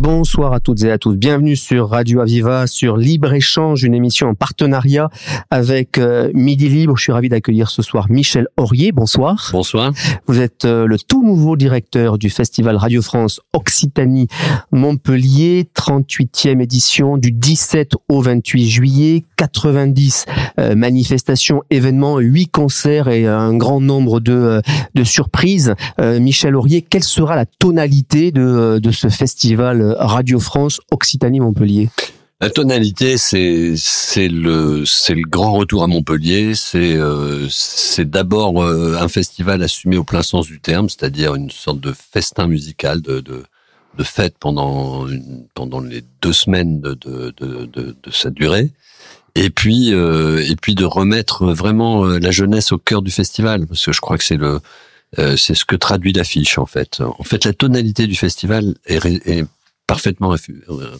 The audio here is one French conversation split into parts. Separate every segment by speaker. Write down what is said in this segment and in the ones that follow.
Speaker 1: Bonsoir à toutes et à tous. Bienvenue sur Radio Aviva, sur Libre Échange, une émission en partenariat avec euh, Midi Libre. Je suis ravi d'accueillir ce soir Michel Aurier. Bonsoir.
Speaker 2: Bonsoir.
Speaker 1: Vous êtes euh, le tout nouveau directeur du Festival Radio France Occitanie Montpellier, 38e édition du 17 au 28 juillet, 90 euh, manifestations, événements, 8 concerts et un grand nombre de, de surprises. Michel Aurier, quelle sera la tonalité de, de ce festival Radio France Occitanie-Montpellier
Speaker 2: la tonalité, c'est c'est le c'est le grand retour à Montpellier. C'est euh, c'est d'abord euh, un festival assumé au plein sens du terme, c'est-à-dire une sorte de festin musical, de de, de fête pendant pendant les deux semaines de de de, sa durée. Et puis euh, et puis de remettre vraiment la jeunesse au cœur du festival, parce que je crois que c'est le c'est ce que traduit l'affiche en fait. En fait, la tonalité du festival est, est parfaitement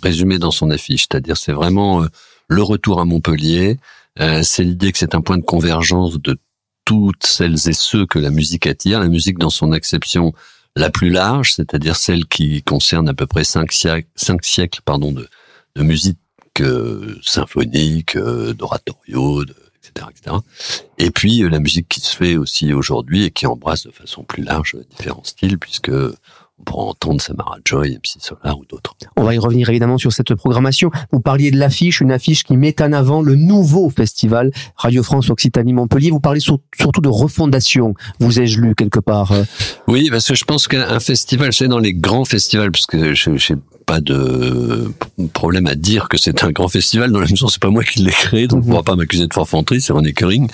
Speaker 2: résumé dans son affiche. C'est-à-dire, c'est vraiment euh, le retour à Montpellier. Euh, c'est l'idée que c'est un point de convergence de toutes celles et ceux que la musique attire. La musique dans son acception la plus large, c'est-à-dire celle qui concerne à peu près cinq siècles, cinq siècles pardon, de, musique euh, symphonique, euh, d'oratorio, etc., etc. Et puis la musique qui se fait aussi aujourd'hui et qui embrasse de façon plus large différents styles, puisque pour entendre Samara Joy, MC Solar ou d'autres.
Speaker 1: On va y revenir évidemment sur cette programmation. Vous parliez de l'affiche, une affiche qui met en avant le nouveau festival Radio France Occitanie Montpellier. Vous parlez surtout de refondation. Vous ai-je lu quelque part euh?
Speaker 2: Oui, parce que je pense qu'un festival, c'est dans les grands festivals, parce que je, je pas de problème à dire que c'est un grand festival. Dans la mesure c'est pas moi qui l'ai créé donc on pourra pas m'accuser de forfanterie c'est René Curing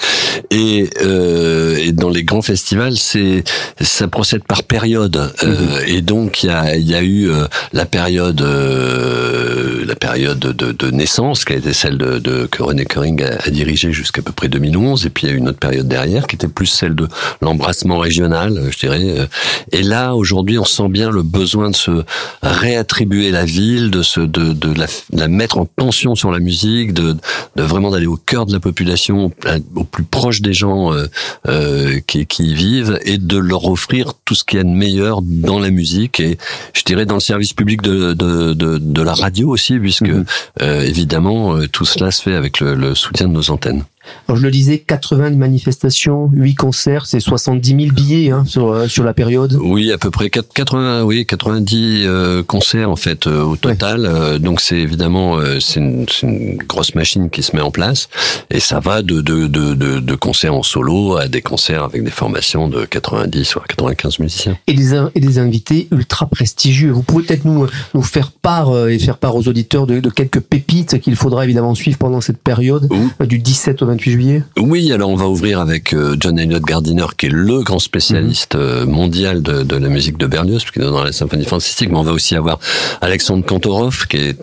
Speaker 2: et, euh, et dans les grands festivals c'est ça procède par période. Euh, mhm. et donc il y a, y a eu euh, la période la période de, de, naissance qui a été celle de, de que René Curing a, a dirigé jusqu'à peu près 2011 et puis il y a eu une autre période derrière qui était plus celle de l'embrassement régional je dirais. Et là aujourd'hui on sent bien le besoin de se réattribuer la ville, de se de, de la, mettre en tension sur la musique, de, de vraiment d'aller au cœur de la population, au plus proche des gens euh, euh, qui, qui y vivent, et de leur offrir tout ce qu'il y a de meilleur dans la musique et je dirais dans le service public de de, de, de la radio aussi, puisque mhm. euh, évidemment tout cela se fait avec le, le soutien de nos antennes.
Speaker 1: Alors je le disais, 80 manifestations, 8 concerts, c'est 70 000 billets hein, sur, euh, sur la période.
Speaker 2: Oui, à peu près 80, oui, 90 euh, concerts en fait euh, au total. donc c'est évidemment c'est une, une, grosse machine qui se met en place et ça va de, de, de, de, de concerts en solo à des concerts avec des formations de 90 ou 95 musiciens.
Speaker 1: Et des, et des invités ultra prestigieux. Vous pouvez peut-être nous, nous faire part et faire part aux auditeurs de, de quelques pépites qu'il faudra évidemment suivre pendant cette période du 17 au 28 juillet?
Speaker 2: Oui, alors on va ouvrir avec euh, John Elliott Gardiner, qui est le grand spécialiste mhm. mondial de, de, la musique de Berlioz, puisqu'il est dans la symphonie fantastique, mais on va aussi avoir Alexandre Kantorov, qui est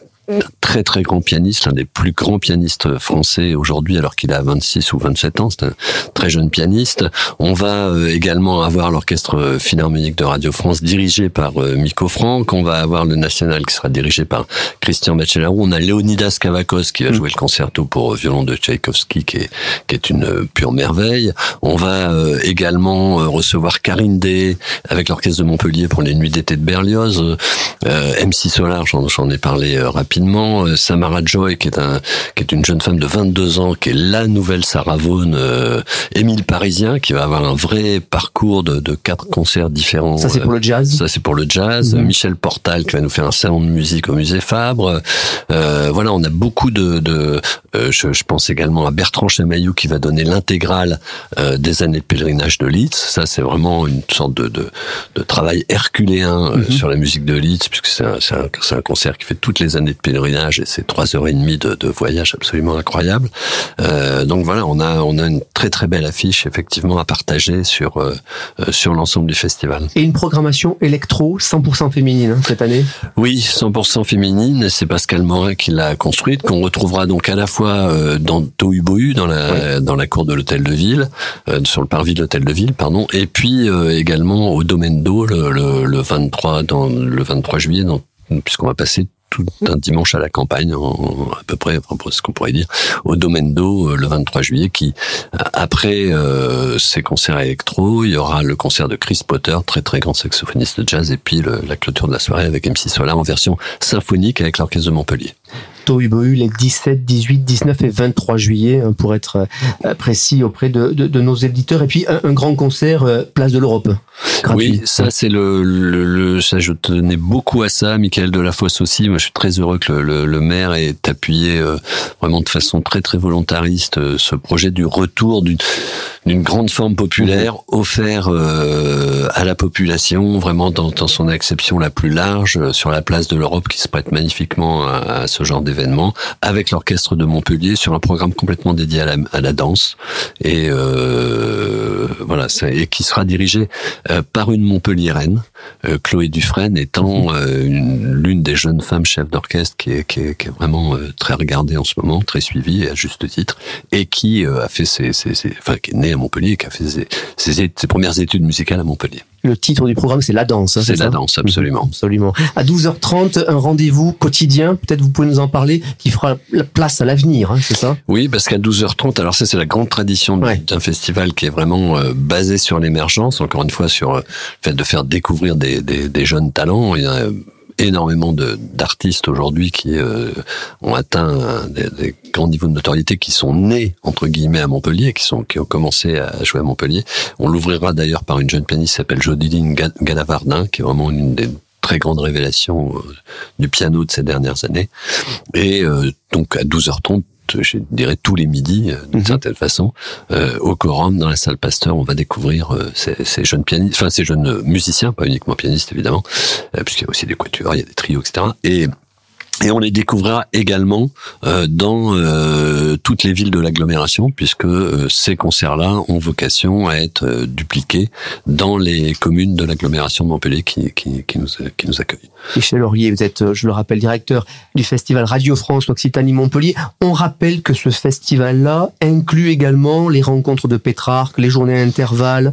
Speaker 2: très très grand pianiste, l'un des plus grands pianistes français aujourd'hui, alors qu'il a 26 ou 27 ans. C'est un très jeune pianiste. On va euh, également avoir l'orchestre philharmonique de Radio France dirigé par euh, Miko Franck. On va avoir le national qui sera dirigé par Christian Bachelaro. On a Leonidas Kavakos qui va mm. jouer le concerto pour violon de Tchaïkovski, qui est, qui est une pure merveille. On va euh, également recevoir Karine Day avec l'orchestre de Montpellier pour les nuits d'été de Berlioz. MC Solar, j'en ai parlé rapidement euh, Samara Joy, qui est, un, qui est une jeune femme de 22 ans, qui est la nouvelle Sarah Vaughan, euh, Émile Parisien, qui va avoir un vrai parcours de, de quatre concerts différents.
Speaker 1: Ça, c'est pour le jazz
Speaker 2: Ça, c'est pour le jazz. Mhm. Michel Portal, qui va nous faire un salon de musique au musée Fabre. Euh, voilà, on a beaucoup de... de euh, je, je, pense également à Bertrand Chamaillou, qui va donner l'intégrale euh, des années de pèlerinage de Leeds. Ça, c'est vraiment une sorte de, de, de travail herculéen mhm. sur la musique de Leeds, puisque c'est un, un, un concert qui fait toutes les années de pèlerinage pèlerinage et c'est trois heures et demie de, de voyage absolument incroyable. Euh, donc voilà, on a on a une très très belle affiche effectivement à partager sur euh, euh sur l'ensemble du festival.
Speaker 1: Et une programmation électro 100% féminine hein, cette année?
Speaker 2: Oui, 100% féminine. C'est Pascal Morin qui l'a construite, qu'on retrouvera donc à la fois euh, dans Tohubohu, dans la dans la cour de l'hôtel de ville, sur le parvis de l'hôtel de ville, pardon, et puis également au Domaine d'eau le, le, le 23 dans le 23 juillet dans puisqu'on va passer tout un dimanche à la campagne, à peu près, ce qu'on pourrait dire, au Domaine d'eau le 23 juillet, qui, après euh, ces concerts électro, il y aura le concert de Chris Potter, très très grand saxophoniste de jazz, et puis la clôture de la soirée avec MC Solar en version symphonique avec l'orchestre de Montpellier.
Speaker 1: Tohubohu les 17, 18, 19 et 23 juillet, hein, pour être euh, précis auprès de, de, de, nos éditeurs. Et puis un, grand concert euh, Place de l'Europe.
Speaker 2: Oui, ça c'est le, le, ça je tenais beaucoup à ça. Michael Delafosse aussi. Moi, je suis très heureux que le, le maire ait appuyé euh, vraiment de façon très très volontariste ce projet du retour d'une d'une grande forme populaire mhm. offert à la population, vraiment dans, dans, son acception la plus large, sur la place de l'Europe qui se prête magnifiquement à, à ce genre d'événement, avec l'orchestre de Montpellier sur un programme complètement dédié à la, à la danse et euh, voilà, et qui sera dirigé euh, par une Montpelliéraine, euh, Chloé Dufresne étant euh, l'une des jeunes femmes chefs d'orchestre qui est, qui, est, qui est vraiment très regardée en ce moment, très suivie à juste titre, et qui a fait ses, ses, ses, enfin qui est née à Montpellier, qui a fait ses, ses, premières études musicales à Montpellier.
Speaker 1: Le titre du programme, c'est La Danse. Hein,
Speaker 2: c'est La Danse, absolument.
Speaker 1: Absolument. À 12h30, un rendez-vous quotidien. Peut-être vous pouvez nous en parler, qui fera la place à l'avenir, hein, c'est ça
Speaker 2: Oui, parce qu'à 12h30, alors ça c'est la grande tradition d'un festival qui est vraiment euh, basé sur l'émergence, encore une fois sur euh, le fait de faire découvrir des, des, des jeunes talents. Il y a énormément d'artistes aujourd'hui qui euh, ont atteint des, des, grands niveaux de notoriété, qui sont nés entre guillemets à Montpellier, qui sont qui ont commencé à jouer à Montpellier. On l'ouvrira d'ailleurs par une jeune pianiste qui s'appelle Jodine Galavardin, qui est vraiment une des très grande révélation euh, du piano de ces dernières années. Et euh, donc à 12h30, je dirais tous les midis, euh, d'une mhm. certaine façon, au Corum, dans la salle Pasteur, on va découvrir ces, ces, jeunes pianistes, enfin ces jeunes musiciens, pas uniquement pianistes évidemment, puisqu'il y a aussi des quatuors, il y a des trios, etc. Et et on les découvrira également euh, dans euh, toutes les villes de l'agglomération, puisque euh, ces concerts-là ont vocation à être dupliqués dans les communes de l'agglomération de Montpellier qui, qui, qui, nous, qui nous accueillent.
Speaker 1: Michel Laurier, vous êtes, je le rappelle, directeur du festival Radio France Occitanie-Montpellier. On rappelle que ce festival-là inclut également les rencontres de Pétrarque, les journées intervalles,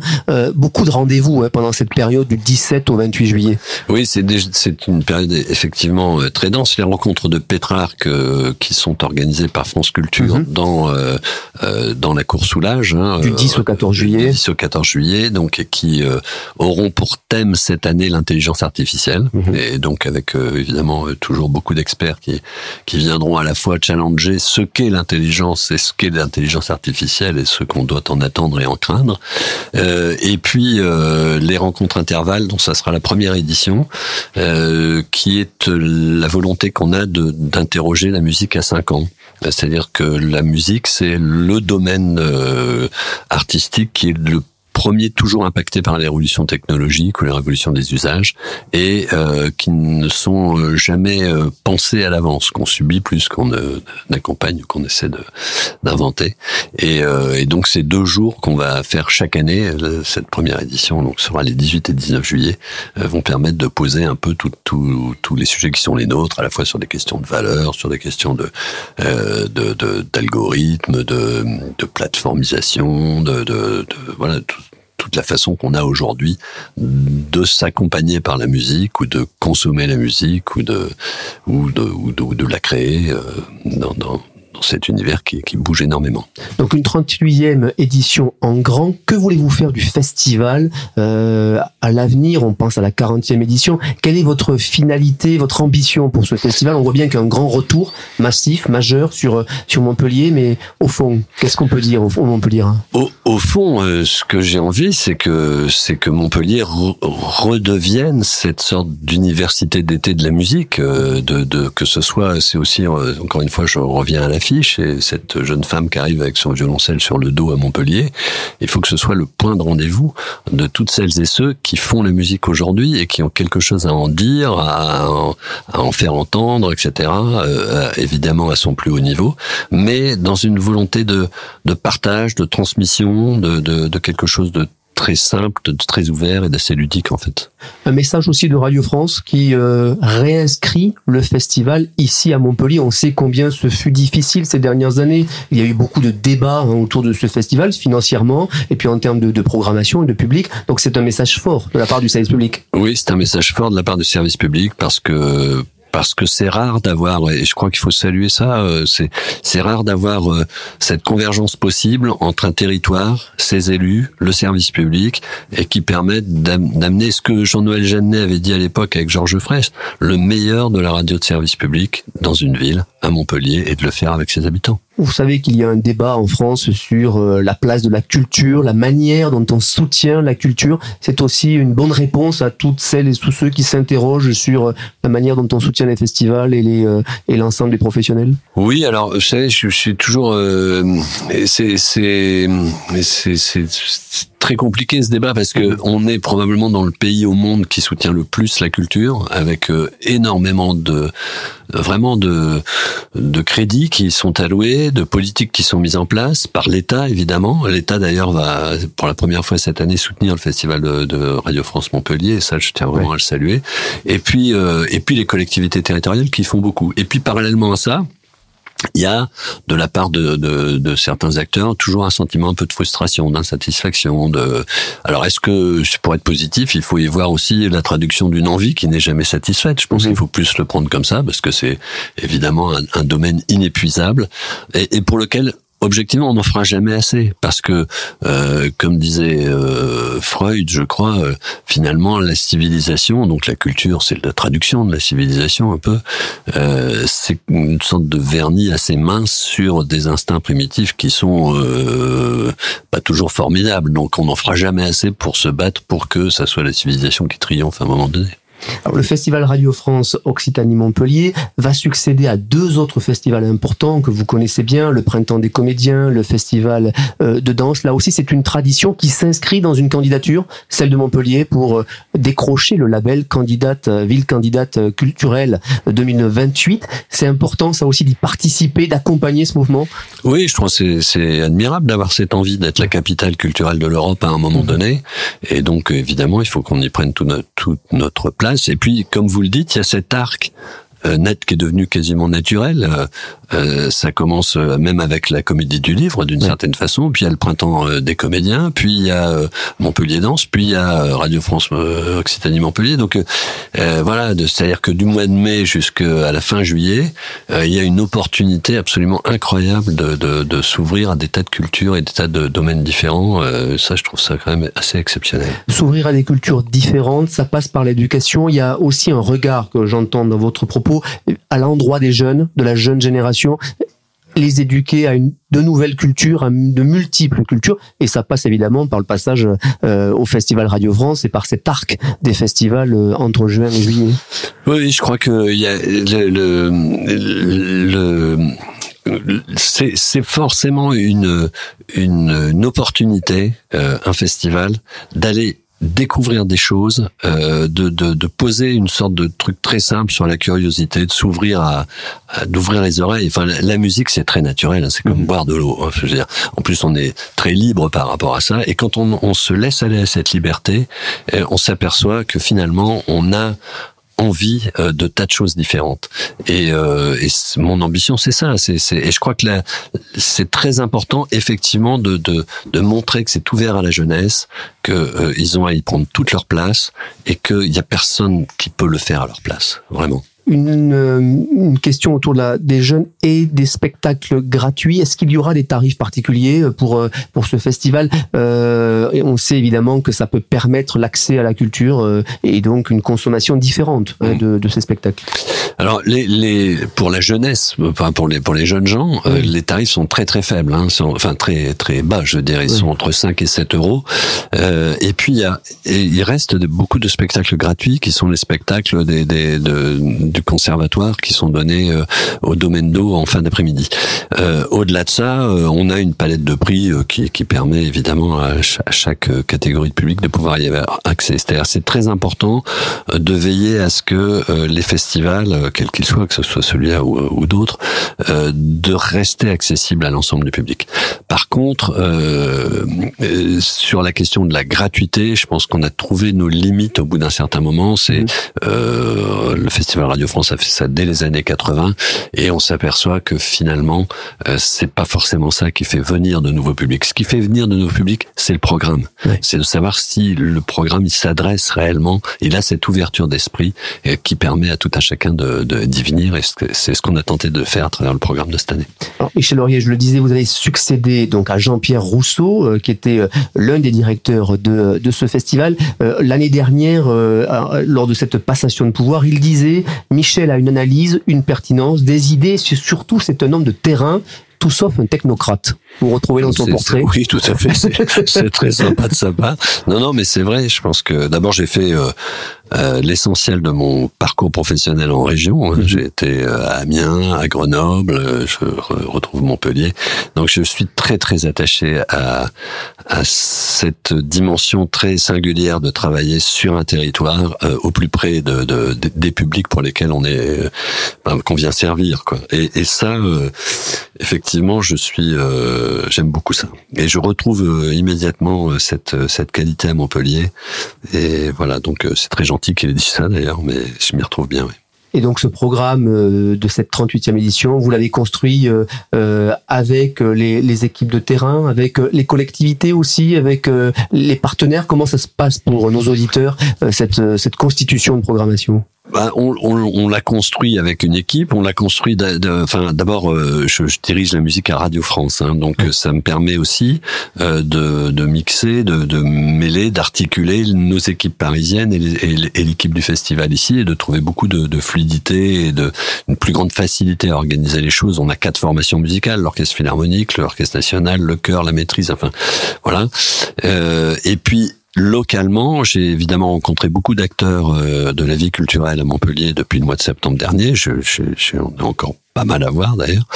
Speaker 1: beaucoup de rendez-vous hein, pendant cette période du 17 au 28 juillet.
Speaker 2: Oui, c'est une période effectivement très dense rencontres de Pétrarque euh, qui sont organisées par France Culture mhm. dans euh, euh, dans la cour Soulage
Speaker 1: hein, du 10 au 14 juillet. Du
Speaker 2: 10 au 14 juillet, donc qui auront pour thème cette année l'intelligence artificielle mhm. et donc avec évidemment toujours beaucoup d'experts qui qui viendront à la fois challenger ce qu'est l'intelligence et ce qu'est l'intelligence artificielle et ce qu'on doit en attendre et en craindre. et puis les rencontres intervalles, dont ça sera la première édition, qui est la volonté qu'on a d'interroger la musique à 5 ans. C'est-à-dire que la musique, c'est le domaine euh, artistique qui est le premier toujours impacté par les révolutions technologiques ou les révolutions des usages et euh, qui ne sont euh, jamais euh, pensés à l'avance, qu'on subit plus qu'on accompagne ou qu'on essaie d'inventer. Et, euh, et, donc ces deux jours qu'on va faire chaque année, cette première édition donc sera les 18 et 19 juillet, vont permettre de poser un peu tous les sujets qui sont les nôtres, à la fois sur des questions de valeur, sur des questions de d'algorithmes, de, de, de, plateformisation, de, de, de voilà toute la façon qu'on a aujourd'hui de s'accompagner par la musique ou de consommer la musique ou de ou de, ou de, la créer euh, dans, dans, cet univers qui, qui, bouge énormément.
Speaker 1: Donc une 38e édition en grand. Que voulez-vous faire du festival euh, à l'avenir? On pense à la 40e édition. Quelle est votre finalité, votre ambition pour ce festival? On voit bien qu'un grand retour massif, majeur sur sur Montpellier, mais au fond, qu'est-ce qu'on peut dire au fond Montpellier?
Speaker 2: Au, au, fond, euh, ce que j'ai envie, c'est que c'est que Montpellier redevienne cette sorte d'université d'été de la musique, euh, de, de, que ce soit, c'est aussi encore une fois, je reviens à la et cette jeune femme qui arrive avec son violoncelle sur le dos à Montpellier. Il faut que ce soit le point de rendez-vous de toutes celles et ceux qui font la musique aujourd'hui et qui ont quelque chose à en dire, à, en faire entendre, etc. Euh, évidemment à son plus haut niveau, mais dans une volonté de, partage, de transmission, de, de quelque chose de très simple, très ouvert et d'assez ludique en fait.
Speaker 1: Un message aussi de Radio France qui euh, réinscrit le festival ici à Montpellier. On sait combien ce fut difficile ces dernières années. Il y a eu beaucoup de débats hein, autour de ce festival financièrement et puis en termes de, de programmation et de public. Donc c'est un message fort de la part du service public.
Speaker 2: Oui, c'est un message fort de la part du service public parce que parce que c'est rare d'avoir, et je crois qu'il faut saluer ça, euh, c'est rare d'avoir euh, cette convergence possible entre un territoire, ses élus, le service public, et qui permettent d'amener ce que Jean-Noël Jeannet avait dit à l'époque avec Georges Fraisse, le meilleur de la radio de service public dans une ville, à Montpellier, et de le faire avec ses habitants.
Speaker 1: Vous savez qu'il y a un débat en France sur euh, la place de la culture, la manière dont on soutient la culture. C'est aussi une bonne réponse à toutes celles et tous ceux qui s'interrogent sur la manière dont on soutient les festivals et les euh, et l'ensemble des professionnels?
Speaker 2: Oui, alors vous savez, je, suis toujours c'est c'est c'est très compliqué ce débat parce que on est probablement dans le pays au monde qui soutient le plus la culture avec énormément de vraiment de de crédits qui sont alloués de politiques qui sont mises en place par l'État, évidemment. L'État, d'ailleurs, va, pour la première fois cette année, soutenir le festival de, Radio France Montpellier, et ça, je tiens vraiment à le saluer. Et puis, euh, et puis les collectivités territoriales qui font beaucoup. Et puis, parallèlement à ça, il y a de la part de, de, de, certains acteurs toujours un sentiment un peu de frustration, d'insatisfaction. De alors est-ce que pour être positif, il faut y voir aussi la traduction d'une envie qui n'est jamais satisfaite? Je pense mhm. qu'il faut plus le prendre comme ça parce que c'est évidemment un, un, domaine inépuisable et, et pour lequel objectivement, on n'en fera jamais assez parce que, euh, comme disait euh, Freud, je crois, euh, finalement, la civilisation, donc la culture, c'est la traduction de la civilisation un peu, c'est une sorte de vernis assez mince sur des instincts primitifs qui sont pas toujours formidables. Donc, on n'en fera jamais assez pour se battre pour que ça soit la civilisation qui triomphe à un moment donné.
Speaker 1: Alors, le festival Radio France Occitanie-Montpellier va succéder à deux autres festivals importants que vous connaissez bien, le Printemps des comédiens, le festival euh, de danse. Là aussi, c'est une tradition qui s'inscrit dans une candidature, celle de Montpellier, pour euh, décrocher le label candidate euh, ville candidate culturelle 2028. C'est important, ça aussi, d'y participer, d'accompagner ce mouvement.
Speaker 2: Oui, je trouve que c'est admirable d'avoir cette envie d'être la capitale culturelle de l'Europe à un moment donné. Et donc, évidemment, il faut qu'on y prenne tout notre, toute notre place et puis, comme vous le dites, il y a cet arc net qui est devenu quasiment naturel. Euh, euh, ça commence même avec la comédie du livre d'une certaine façon, puis il y a le printemps des comédiens, puis il y a Montpellier Danse, puis il y a Radio France Occitanie Montpellier. Donc voilà, c'est-à-dire que du mois de mai jusqu'à la fin juillet, il y a une opportunité absolument incroyable de, de, de s'ouvrir à des tas de cultures et des tas de domaines différents. ça, je trouve ça quand même assez exceptionnel.
Speaker 1: S'ouvrir à des cultures différentes, ça passe par l'éducation. Il y a aussi un regard que j'entends dans votre propos à l'endroit des jeunes, de la jeune génération, les éduquer à une, de nouvelles cultures, à de multiples cultures, et ça passe évidemment par le passage euh, au Festival Radio France et par cet arc des festivals euh, entre juin et juillet.
Speaker 2: Oui, je crois que c'est forcément une, une, opportunité, euh, un festival, d'aller découvrir des choses, euh, de, de, de, poser une sorte de truc très simple sur la curiosité, de s'ouvrir à, d'ouvrir les oreilles. Enfin, la, musique c'est très naturel, hein, c'est comme mhm. boire de l'eau. Hein, je veux dire, en plus on est très libre par rapport à ça, et quand on, on se laisse aller à cette liberté, euh, on s'aperçoit que finalement on a envie euh, de tas de choses différentes. Et, euh, mon ambition, c'est ça. Et je crois que c'est très important, effectivement, de, de, de montrer que c'est ouvert à la jeunesse, qu'ils euh, ont à y prendre toute leur place et qu'il n'y a personne qui peut le faire à leur place, vraiment
Speaker 1: une, une, question autour de la, des jeunes et des spectacles gratuits. Est-ce qu'il y aura des tarifs particuliers pour euh, pour ce festival euh, Et on sait évidemment que ça peut permettre l'accès à la culture euh, et donc une consommation différente de, de, ces spectacles.
Speaker 2: Alors les, les pour la jeunesse, enfin pour les pour les jeunes gens, euh, les tarifs sont très très faibles, hein, sont, enfin très très bas, je dirais, ils sont entre 5 et 7 euros. et puis il y a il reste beaucoup de spectacles gratuits qui sont les spectacles des, des de, du conservatoire qui sont donnés au domaine d'eau en fin d'après-midi. Au-delà de ça, on a une palette de prix qui, qui permet évidemment à, chaque catégorie de public de pouvoir y avoir accès. C'est-à-dire c'est très important de veiller à ce que les festivals, quels qu'ils soient, que ce soit celui-là ou, ou d'autres, de rester accessibles à l'ensemble du public. Par contre, euh, sur la question de la gratuité, je pense qu'on a trouvé nos limites au bout d'un certain moment. C'est mmh. euh, le Festival Radio France a fait ça dès les années 80 et on s'aperçoit que finalement euh, c'est pas forcément ça qui fait venir de nouveaux publics. Ce qui fait venir de nouveaux publics, c'est le programme. C'est de savoir si le programme il s'adresse réellement. Il a cette ouverture d'esprit euh, qui permet à tout un chacun de d'y venir et c'est ce qu'on a tenté de faire à travers le programme de cette année.
Speaker 1: Alors, Michel Laurier, je le disais, vous avez succédé donc à Jean-Pierre Rousseau, euh, qui était euh, l'un des directeurs de, de ce festival. Euh, l'année dernière, lors de cette passation de pouvoir, il disait Michel a une analyse, une pertinence, des idées, surtout c'est un homme de terrain tout sauf un technocrate. Vous retrouvez dans son portrait.
Speaker 2: Oui, tout à fait. C'est très sympa de sa part. Non, non, mais c'est vrai. Je pense que d'abord j'ai fait euh, euh, l'essentiel de mon parcours professionnel en région. Hein. Mhm. J'ai été euh, à Amiens, à Grenoble, je retrouve Montpellier. Donc je suis très très attaché à, à cette dimension très singulière de travailler sur un territoire au plus près de, de, des publics pour lesquels on est ben, qu'on vient servir. Quoi. Et, et ça, effectivement, je suis euh, j'aime beaucoup ça. Et je retrouve euh, immédiatement euh, cette cette qualité à Montpellier. Et voilà, donc c'est très gentil qu'il ait dit ça d'ailleurs, mais je m'y retrouve bien.
Speaker 1: Et donc ce programme de cette 38e édition, vous l'avez construit avec les, les, équipes de terrain, avec les collectivités aussi, avec les partenaires? Comment ça se passe pour nos auditeurs, cette, cette constitution de programmation?
Speaker 2: Bah, on, on, on l'a construit avec une équipe. On l'a construit. Enfin, d'abord, euh, je, je, dirige la musique à Radio France, hein, donc ça me permet aussi euh, de, de, mixer, de, de mêler, d'articuler nos équipes parisiennes et l'équipe du festival ici, et de trouver beaucoup de, de fluidité et de une plus grande facilité à organiser les choses. On a quatre formations musicales l'orchestre philharmonique, l'orchestre national, le chœur, la maîtrise. Enfin, voilà. Euh, et puis Localement, j'ai évidemment rencontré beaucoup d'acteurs euh, de la vie culturelle à Montpellier depuis le mois de septembre dernier. Je, je, je on encore pas mal à voir d'ailleurs.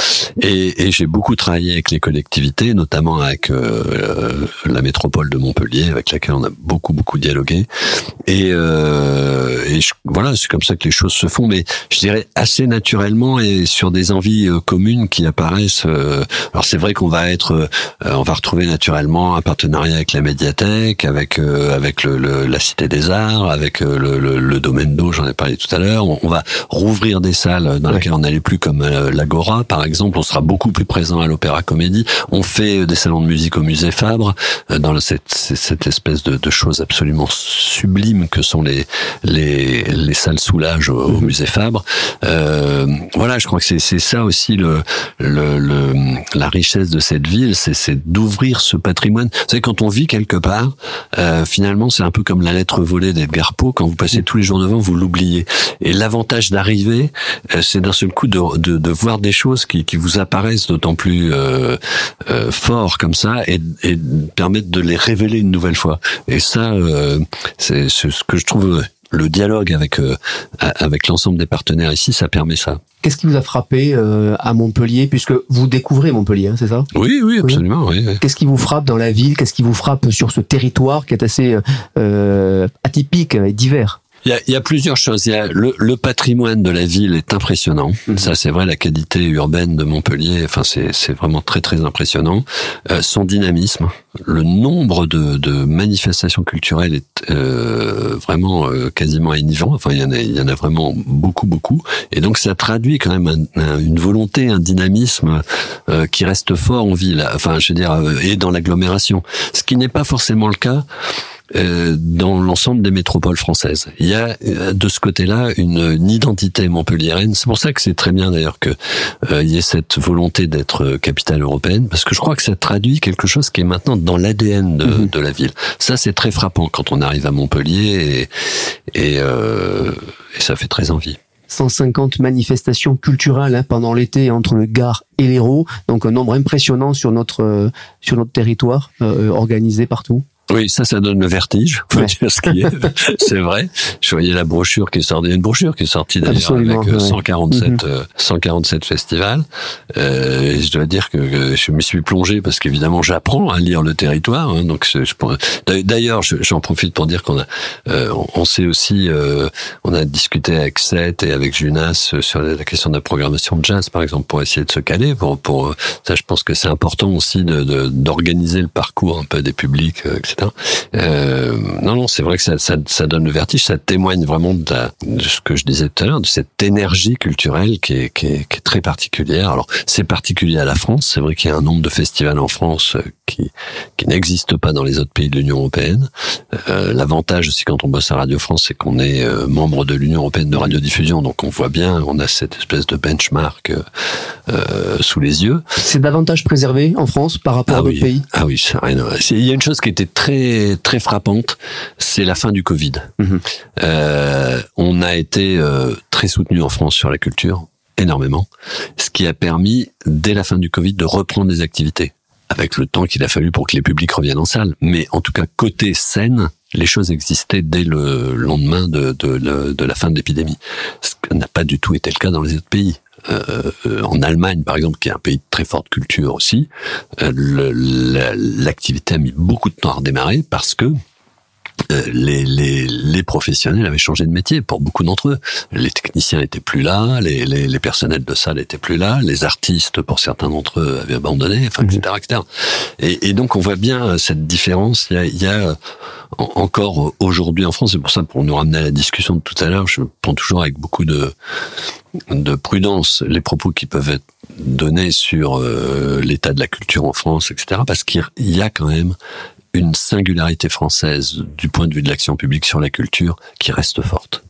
Speaker 2: Et, et j'ai beaucoup travaillé avec les collectivités, notamment avec euh, la métropole de Montpellier, avec laquelle on a beaucoup beaucoup dialogué. Et, euh, et voilà, c'est comme ça que les choses se font, mais je dirais assez naturellement et sur des envies euh, communes qui apparaissent. Alors c'est vrai qu'on va être, on va retrouver naturellement un partenariat avec la médiathèque, avec avec le, la Cité des Arts, avec le, le, domaine d'eau, j'en ai parlé tout à l'heure. On, va rouvrir des salles dans lesquelles on n'allait plus comme l'Agora, par exemple, on sera beaucoup plus présent à l'Opéra Comédie. On fait euh, des salons de musique au Musée Fabre, euh, dans cette, cette espèce de, de choses absolument sublimes que sont les les, les salles soulage au, au mhm. Musée Fabre. Euh, voilà, je crois que c'est ça aussi le, le, le, la richesse de cette ville, c'est d'ouvrir ce patrimoine. Vous savez, quand on vit quelque part, euh, finalement, c'est un peu comme la lettre volée d'Edgar Poe. Quand vous passez mhm. tous les jours devant, vous l'oubliez. Et l'avantage d'arriver, c'est d'un seul coup de, de, de voir des choses qui, qui vous apparaissent d'autant plus euh, euh, fort comme ça et, et permettre de les révéler une nouvelle fois. Et ça, euh, c'est ce que je trouve le dialogue avec euh, avec l'ensemble des partenaires ici, ça permet ça.
Speaker 1: Qu'est-ce qui vous a frappé euh, à Montpellier, puisque vous découvrez Montpellier, hein, c'est ça?
Speaker 2: Oui, oui, absolument. Oui.
Speaker 1: Qu'est-ce qui vous frappe dans la ville? Qu'est-ce qui vous frappe sur ce territoire qui est assez euh, atypique et divers?
Speaker 2: Il y, a, il y a, plusieurs choses. Il y a le, le, patrimoine de la ville est impressionnant. Mhm. Ça, c'est vrai. La qualité urbaine de Montpellier, enfin, c'est vraiment très très impressionnant. Euh, son dynamisme, le nombre de, de manifestations culturelles est euh, vraiment euh, quasiment innovant. Enfin, il y en a, il y en a vraiment beaucoup beaucoup. Et donc, ça traduit quand même une volonté, un dynamisme euh, qui reste fort en ville. Enfin, je veux dire, euh, et dans l'agglomération. Ce qui n'est pas forcément le cas dans l'ensemble des métropoles françaises. Il y a euh, de ce côté-là une, identité montpelliéraine. C'est pour ça que c'est très bien d'ailleurs que euh, il y ait cette volonté d'être capitale européenne, parce que je crois que ça traduit quelque chose qui est maintenant dans l'ADN de, mhm. de, la ville. Ça, c'est très frappant quand on arrive à Montpellier et, et, euh, et ça fait très envie.
Speaker 1: 150 manifestations culturelles hein, pendant l'été entre le Gard et l'Hérault, donc un nombre impressionnant sur notre sur notre territoire, euh, organisé partout.
Speaker 2: Oui, ça, ça donne le vertige. Faut
Speaker 1: Ouais.
Speaker 2: dire ce qui est. c'est vrai. Je voyais la brochure qui est sortie. Il y a une brochure qui est sortie d'ailleurs avec euh,
Speaker 1: ouais.
Speaker 2: 147,
Speaker 1: Mhm.
Speaker 2: euh, 147 festivals. Euh, et je dois dire que, je me suis plongé parce qu'évidemment, j'apprends à lire le territoire. hein, donc, je, je d'ailleurs, je- j'en profite pour dire qu'on a, euh, on, sait aussi, euh, on a discuté avec Seth et avec Junas euh, sur la question de la programmation de jazz, par exemple, pour essayer de se caler. Pour, pour euh, ça, je pense que c'est important aussi de de- d'organiser le parcours un peu des publics, etc. Euh, non, non, c'est vrai que ça, ça, ça donne le vertige, ça témoigne vraiment de, de ce que je disais tout à l'heure, de cette énergie culturelle qui est, qui est, qui est très particulière. Alors, c'est particulier à la France. C'est vrai qu'il y a un nombre de festivals en France euh, qui, qui n'existent pas dans les autres pays de l'Union européenne. Euh, L'avantage aussi quand on bosse à Radio France, c'est qu'on est euh, membre de l'Union européenne de radiodiffusion, donc on voit bien, on a cette espèce de benchmark euh, euh, sous les yeux.
Speaker 1: C'est davantage préservé en France par rapport à d'autres
Speaker 2: oui.
Speaker 1: pays
Speaker 2: Ah oui, ça rien Il y a une chose qui était très très frappante, c'est la fin du Covid.
Speaker 1: Mhm.
Speaker 2: Euh, on a été euh, très soutenu en France sur la culture, énormément, ce qui a permis dès la fin du Covid de reprendre des activités, avec le temps qu'il a fallu pour que les publics reviennent en salle. Mais en tout cas côté scène, les choses existaient dès le lendemain de, la fin de l'épidémie, ce n'a pas du tout été le cas dans les autres pays. Euh, euh, en Allemagne, par exemple, qui est un pays de très forte culture aussi, euh, l'activité a mis beaucoup de temps à redémarrer parce que les, les, les professionnels avaient changé de métier pour beaucoup d'entre eux. Les techniciens étaient plus là, les, les, les personnels de salle étaient plus là, les artistes, pour certains d'entre eux, avaient abandonné, enfin, etc., etc. Et, et donc, on voit bien euh, cette différence. Il y a, il y a euh, en- encore aujourd'hui en France, c'est pour ça, pour nous ramener à la discussion de tout à l'heure, je prends toujours avec beaucoup de, de prudence les propos qui peuvent être donnés sur euh, l'état de la culture en France, etc. Parce qu'il y a quand même une singularité française du point de vue de l'action publique sur la culture qui reste forte.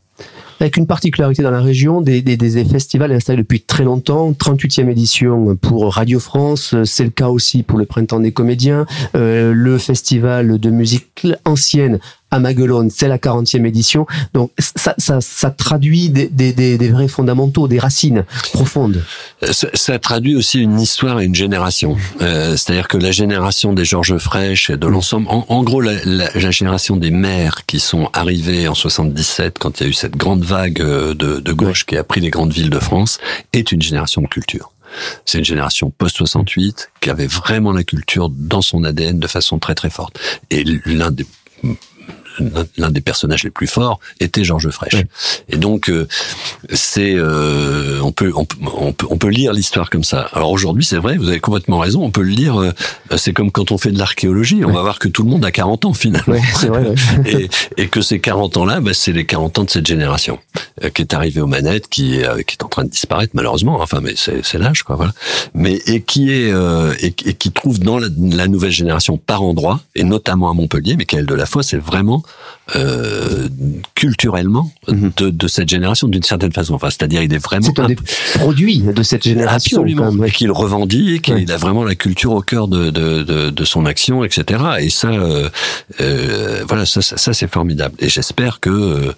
Speaker 1: Avec une particularité dans la région, des, festivals installés depuis très longtemps, 38e édition pour Radio France, c'est le cas aussi pour le Printemps des comédiens, euh, le festival de musique ancienne à Maguelone, c'est la 40e édition. Donc ça, ça, ça traduit des, des, des, des vrais fondamentaux, des racines profondes.
Speaker 2: Ça, ça traduit aussi une histoire et une génération. Euh, C'est-à-dire que la génération des Georges Frêche, et de l'ensemble, en, en gros, la, la, la génération des maires qui sont arrivés en 77, quand il y a eu cette grande vague euh, de, de gauche qui a pris les grandes villes de France, est une génération de culture. C'est une génération post-68 qui avait vraiment la culture dans son ADN de façon très très forte. Et l'un des l'un des personnages les plus forts était Georges Frêche. Et donc euh, c'est euh, on peut on, peut- on peut on peut lire l'histoire comme ça. Alors aujourd'hui, c'est vrai, vous avez complètement raison, on peut le lire euh, c'est comme quand on fait de l'archéologie, on va voir que tout le monde a 40 ans finalement.
Speaker 1: C'est vrai.
Speaker 2: et, et que ces 40 ans-là, bah, c'est les 40 ans de cette génération euh, qui est arrivée aux manettes, qui est, euh, qui est en train de disparaître malheureusement. Enfin, mais c'est c'est l'âge, quoi. Voilà. Mais et qui est euh, et, et qui trouve dans la, la nouvelle génération par endroits, et notamment à Montpellier, mais qu'elle de la fois, c'est vraiment euh, culturellement
Speaker 1: Mhm.
Speaker 2: de, de cette génération d'une certaine façon. Enfin, c'est-à-dire, il est vraiment
Speaker 1: C'est un des produits de cette génération.
Speaker 2: Absolument.
Speaker 1: ouais.
Speaker 2: Et qu'il revendique, et
Speaker 1: Ouais.
Speaker 2: il a vraiment la culture au cœur de, de, de, de son action, etc. Et ça, euh, euh, voilà, ça, ça, ça, c'est formidable. Et j'espère que,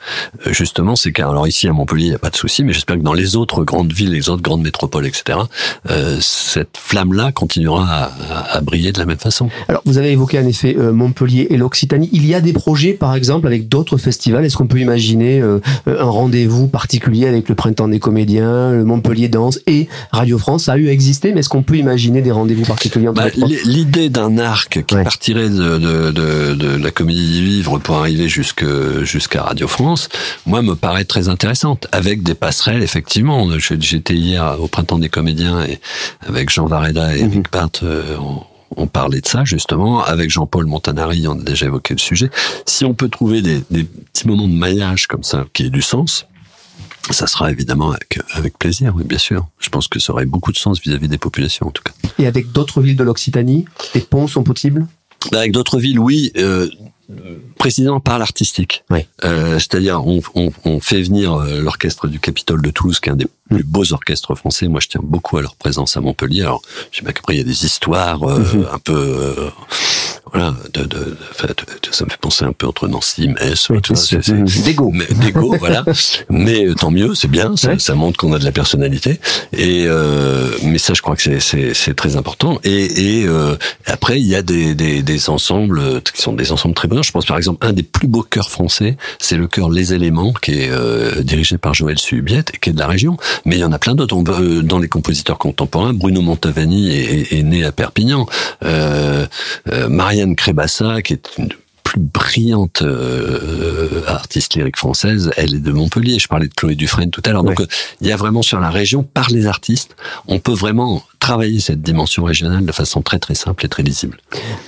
Speaker 2: justement, c'est car alors ici à Montpellier, il n'y a pas de souci, mais j'espère que dans les autres grandes villes, les autres grandes métropoles, etc., cette flamme-là continuera à, à, à briller de la même façon.
Speaker 1: Alors, vous avez évoqué en effet Montpellier et l'Occitanie. Il y a des projets, par exemple, avec d'autres festivals. Est-ce qu'on peut imaginer euh, un rendez-vous particulier avec le Printemps des comédiens, le Montpellier Danse et Radio France? Ça a eu à exister, mais est-ce qu'on peut imaginer des rendez-vous particuliers
Speaker 2: Bah, L'idée d'un arc qui
Speaker 1: Ouais.
Speaker 2: partirait de, de, de, de la comédie du livre pour arriver jusqu'à Radio France, moi me paraît très intéressante, avec des passerelles effectivement. J'étais hier au printemps des comédiens et avec Jean Vareda et euh, on, on parlait de ça justement. Avec Jean-Paul Montanari, on a déjà évoqué le sujet. Si on peut trouver des, petits moments de maillage comme ça qui aient du sens. Ça sera évidemment avec, plaisir, oui, bien sûr. Je pense que ça aurait beaucoup de sens vis-à-vis des populations, en tout cas.
Speaker 1: Et avec d'autres villes de l'Occitanie, des ponts sont possibles?
Speaker 2: Avec d'autres villes, oui, euh, précisément par l'artistique.
Speaker 1: Oui.
Speaker 2: Euh, C'est-à-dire, on, on, on fait venir euh, l'orchestre du Capitole de Toulouse, qui est un des
Speaker 1: Mm.
Speaker 2: plus beaux orchestres français. Moi, je tiens beaucoup à leur présence à Montpellier. Alors, je sais pas qu'après, il y a des histoires euh,
Speaker 1: Mhm.
Speaker 2: un peu... euh, voilà, de, de, ça me fait penser un peu entre Nancy, Metz,
Speaker 1: Oui,
Speaker 2: tout ça, c'est-
Speaker 1: D'ego.
Speaker 2: mais- D'ego, voilà. Mais euh, tant mieux, c'est bien, ça,
Speaker 1: Ouais.
Speaker 2: ça montre qu'on a de la personnalité. Et euh, mais ça, je crois que c'est très important. Et, et euh, après, il y a des, des des ensembles qui sont des ensembles très bons. Je pense par exemple un des plus beaux chœurs français, c'est le chœur Les Éléments, qui est euh, dirigé par Joël Subiette, et qui est de la région. Mais il y en a plein d'autres. Euh, Dans les compositeurs contemporains, Bruno Montavani est, est né à Perpignan. Euh, euh, Marianne Crébassa, qui est une plus brillante euh, artiste lyrique française, elle est de Montpellier. Je parlais de Chloé Dufresne tout à l'heure. Donc euh, il y a vraiment sur la région, par les artistes, on peut vraiment travailler cette dimension régionale de façon très très simple et très lisible.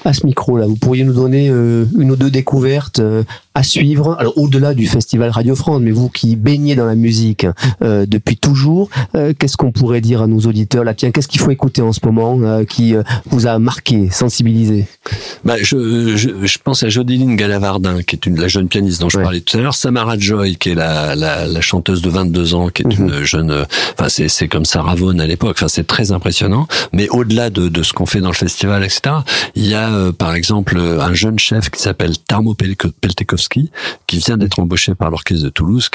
Speaker 1: À ce micro-là, vous pourriez nous donner euh, une ou deux découvertes euh, à suivre, alors au-delà du festival Radio France, mais vous qui baignez dans la musique euh, depuis toujours, qu'est-ce qu'on pourrait dire à nos auditeurs? Là Tiens, qu'est-ce qu'il faut écouter en ce moment qui vous a marqué, sensibilisé?
Speaker 2: Bah, je, je, je pense à Jodiline Galavardin, qui est une, la jeune pianiste dont je
Speaker 1: Ouais.
Speaker 2: parlais tout à l'heure, Samara Joy, qui est la, la, la chanteuse de 22 ans, qui est
Speaker 1: Mhm.
Speaker 2: une jeune, enfin c'est, c'est comme Sarah Vaughan à l'époque, enfin c'est très impressionnant. Mais au-delà de, ce qu'on fait dans le festival, etc., il y a euh, par exemple un jeune chef qui s'appelle Tarmo Peltekovski, qui vient d'être embauché par l'orchestre de Toulouse,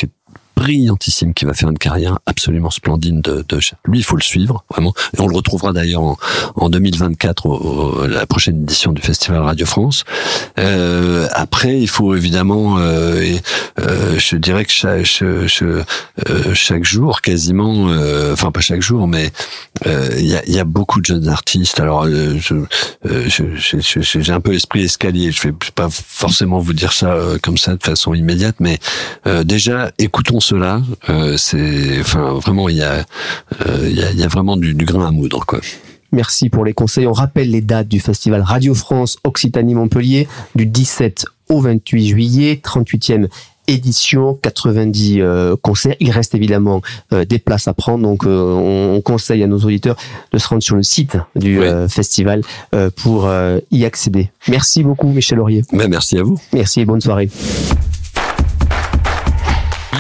Speaker 2: brillantissime, qui va faire une carrière absolument splendide de, de. Lui, il faut le suivre, vraiment. Et on le retrouvera d'ailleurs en, en 2024 au, au- la prochaine édition du Festival Radio France. Euh, après, il faut évidemment, euh, et, euh, je dirais que chaque, euh, chaque jour, quasiment, euh, enfin pas chaque jour, mais euh, il y, a, y a beaucoup de jeunes artistes. Alors, euh, je, euh, je- je- je- j'ai un peu l'esprit escalier. Je vais pas forcément vous dire ça euh, comme ça de façon immédiate, mais euh, déjà, écoutons cela. Euh, c'est, enfin, vraiment, il y a, euh, il y, a, il y a vraiment du, du grain à moudre, quoi.
Speaker 1: Merci pour les conseils. On rappelle les dates du festival Radio France Occitanie Montpellier du 17 au 28 juillet, 38e édition, 90 euh, concerts. Il reste évidemment euh, des places à prendre, donc euh, on, on conseille à nos auditeurs de se rendre sur le site du
Speaker 2: Oui.
Speaker 1: festival pour y accéder. Merci beaucoup Michel Laurier.
Speaker 2: Mais merci à vous.
Speaker 1: Merci et bonne soirée.